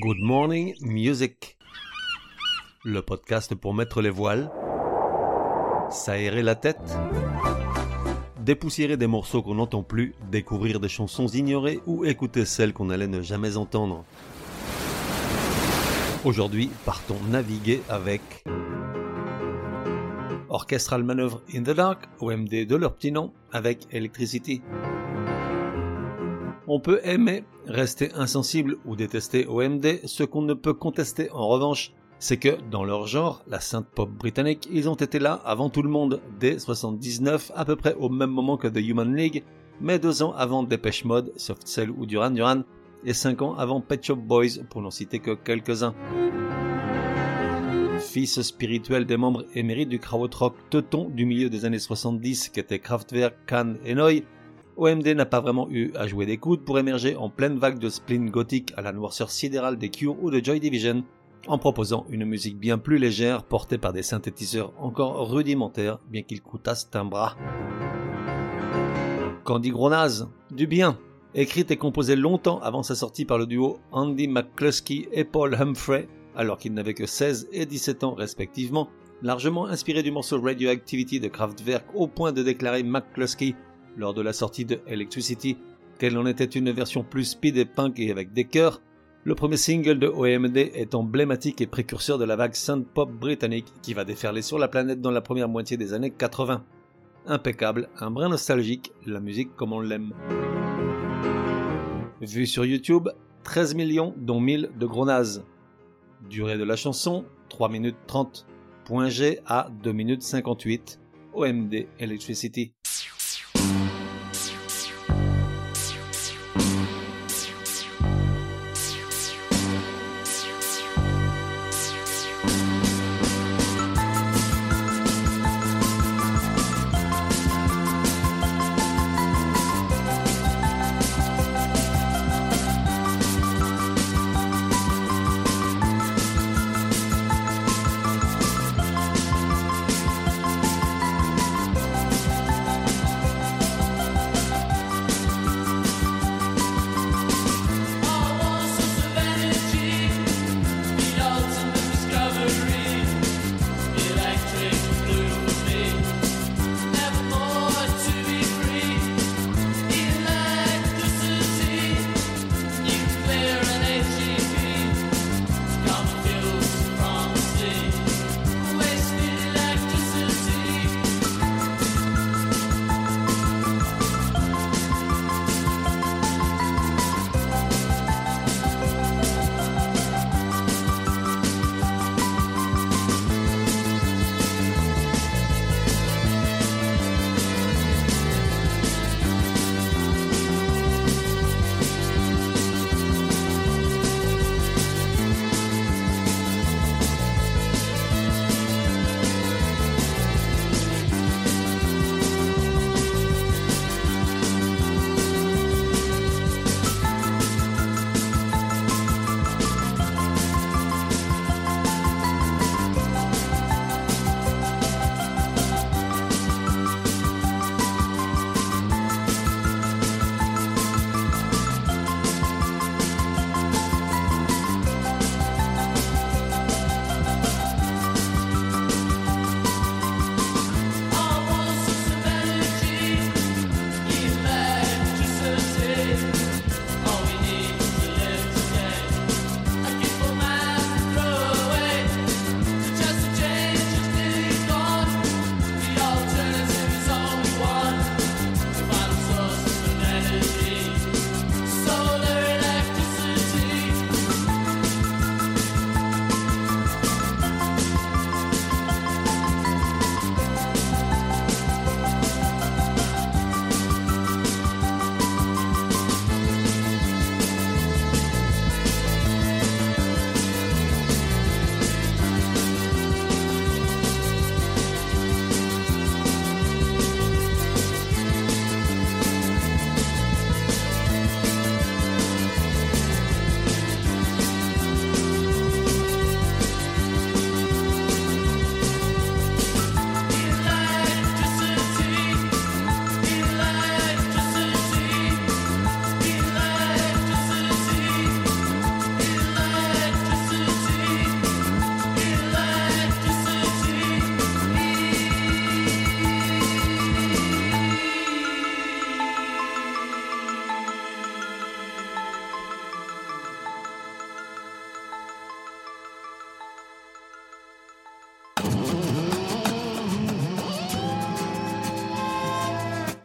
Good Morning Music. Le podcast pour mettre les voiles, s'aérer la tête, dépoussiérer des morceaux qu'on n'entend plus, découvrir des chansons ignorées ou écouter celles qu'on allait ne jamais entendre. Aujourd'hui, partons naviguer avec Orchestral Manœuvre in the Dark, OMD de leur petit nom, avec Electricity. On peut aimer, rester insensible ou détester OMD, ce qu'on ne peut contester en revanche, c'est que, dans leur genre, la synth pop britannique, ils ont été là avant tout le monde, dès 79, à peu près au même moment que The Human League, mais deux ans avant Depeche Mode, Soft Cell ou Duran Duran, et cinq ans avant Pet Shop Boys, pour n'en citer que quelques-uns. Fils spirituel des membres émérites du krautrock teuton du milieu des années 70 qu'étaient Kraftwerk, Kahn et Neu, OMD n'a pas vraiment eu à jouer des coudes pour émerger en pleine vague de spleen gothique à la noirceur sidérale des Cure ou de Joy Division, en proposant une musique bien plus légère portée par des synthétiseurs encore rudimentaires, bien qu'ils coûtassent un bras. Candy Gronaz, du bien, écrite et composée longtemps avant sa sortie par le duo Andy McCluskey et Paul Humphrey, alors qu'ils n'avaient que 16 et 17 ans respectivement, largement inspiré du morceau Radioactivity de Kraftwerk au point de déclarer McCluskey lors de la sortie de Electricity qu'elle en était une version plus speed et punk et avec des chœurs, le premier single de OMD est emblématique et précurseur de la vague synth pop britannique qui va déferler sur la planète dans la première moitié des années 80. Impeccable, un brin nostalgique, la musique comme on l'aime. Vu sur YouTube, 13 millions dont 1000 de gros nazes. Durée de la chanson, 3 minutes 30. Point G à 2 minutes 58. OMD Electricity.